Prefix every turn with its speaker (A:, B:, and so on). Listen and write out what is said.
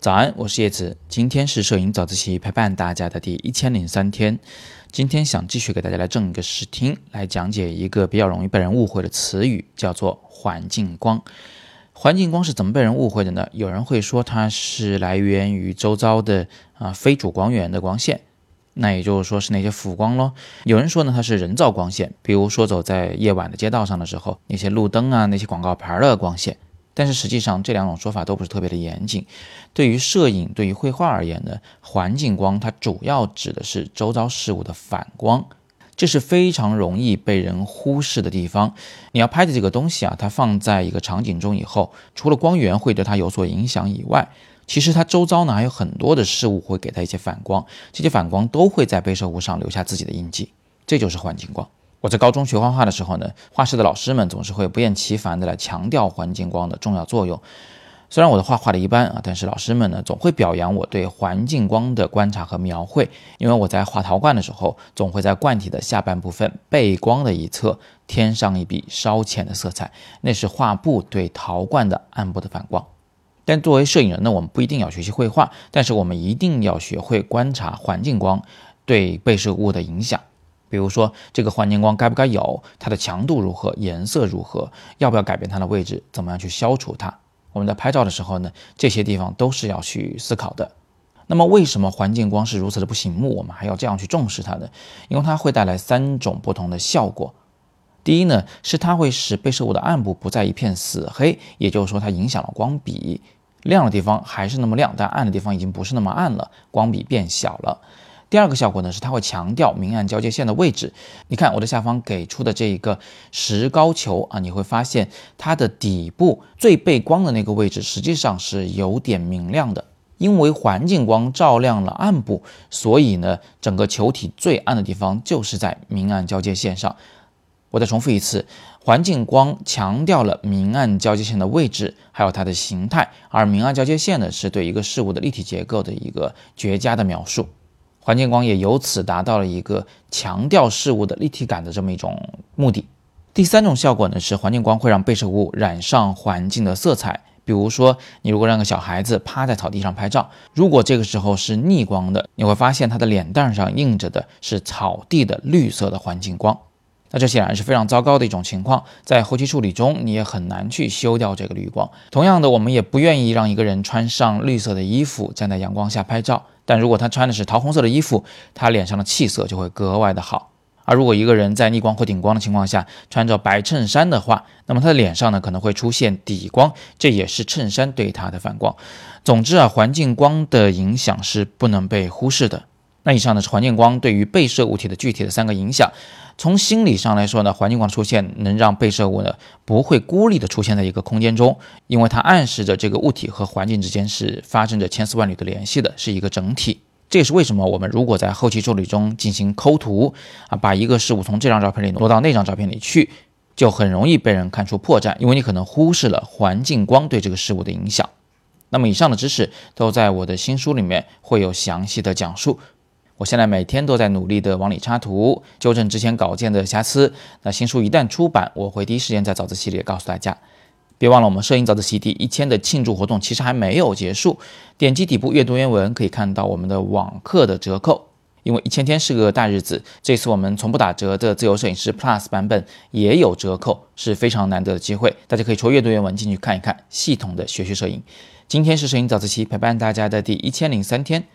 A: 早安，我是叶子。今天是摄影早自习陪伴大家的第一千零三天。今天想继续给大家来正一个视听，来讲解一个比较容易被人误会的词语，叫做环境光。环境光是怎么被人误会的呢？有人会说它是来源于周遭的啊非主光源的光线，那也就是说是那些辅光咯。有人说呢它是人造光线，比如说走在夜晚的街道上的时候，那些路灯啊、那些广告牌的光线。但是实际上，这两种说法都不是特别的严谨。对于摄影、对于绘画而言呢，环境光它主要指的是周遭事物的反光，这是非常容易被人忽视的地方。你要拍的这个东西啊，它放在一个场景中以后，除了光源会对它有所影响以外，其实它周遭呢还有很多的事物会给它一些反光，这些反光都会在被摄物上留下自己的印记，这就是环境光。我在高中学画画的时候呢，画室的老师们总是会不厌其烦的来强调环境光的重要作用。虽然我的画画的一般啊，但是老师们呢总会表扬我对环境光的观察和描绘。因为我在画陶罐的时候，总会在罐体的下半部分背光的一侧添上一笔稍浅的色彩，那是画布对陶罐的暗部的反光。但作为摄影人呢，我们不一定要学习绘画，但是我们一定要学会观察环境光对被摄物的影响。比如说，这个环境光该不该有？它的强度如何？颜色如何？要不要改变它的位置？怎么样去消除它？我们在拍照的时候呢，这些地方都是要去思考的。那么，为什么环境光是如此的不醒目？我们还要这样去重视它呢？因为它会带来三种不同的效果。第一呢，是它会使被摄物的暗部不再一片死黑，也就是说，它影响了光比，亮的地方还是那么亮，但暗的地方已经不是那么暗了，光比变小了。第二个效果呢，是它会强调明暗交界线的位置。你看我的下方给出的这一个石膏球啊，你会发现它的底部最背光的那个位置实际上是有点明亮的，因为环境光照亮了暗部，所以呢，整个球体最暗的地方就是在明暗交界线上。我再重复一次，环境光强调了明暗交界线的位置，还有它的形态，而明暗交界线呢，是对一个事物的立体结构的一个绝佳的描述。环境光也由此达到了一个强调事物的立体感的这么一种目的。第三种效果呢，是环境光会让被摄物染上环境的色彩。比如说，你如果让个小孩子趴在草地上拍照，如果这个时候是逆光的，你会发现他的脸蛋上映着的是草地的绿色的环境光。那这显然是非常糟糕的一种情况，在后期处理中你也很难去修掉这个绿光。同样的，我们也不愿意让一个人穿上绿色的衣服站在阳光下拍照。但如果他穿的是桃红色的衣服，他脸上的气色就会格外的好。而如果一个人在逆光或顶光的情况下穿着白衬衫的话，那么他的脸上呢可能会出现底光，这也是衬衫对他的反光。总之啊，环境光的影响是不能被忽视的。那以上呢是环境光对于被摄物体的具体的三个影响。从心理上来说呢，环境光出现能让被摄物呢不会孤立的出现在一个空间中，因为它暗示着这个物体和环境之间是发生着千丝万缕的联系的，是一个整体。这也是为什么我们如果在后期处理中进行抠图啊，把一个事物从这张照片里挪到那张照片里去，就很容易被人看出破绽，因为你可能忽视了环境光对这个事物的影响。那么以上的知识都在我的新书里面会有详细的讲述。我现在每天都在努力的往里插图，纠正之前稿件的瑕疵。那新书一旦出版，我会第一时间在早自习里告诉大家。别忘了，我们摄影早自习第一千的庆祝活动其实还没有结束。点击底部阅读原文可以看到我们的网课的折扣。因为一千天是个大日子，这次我们从不打折的自由摄影师 Plus 版本也有折扣，是非常难得的机会。大家可以抽阅读原文进去看一看，系统的学习摄影。今天是摄影早自习陪伴大家的第一千零三天，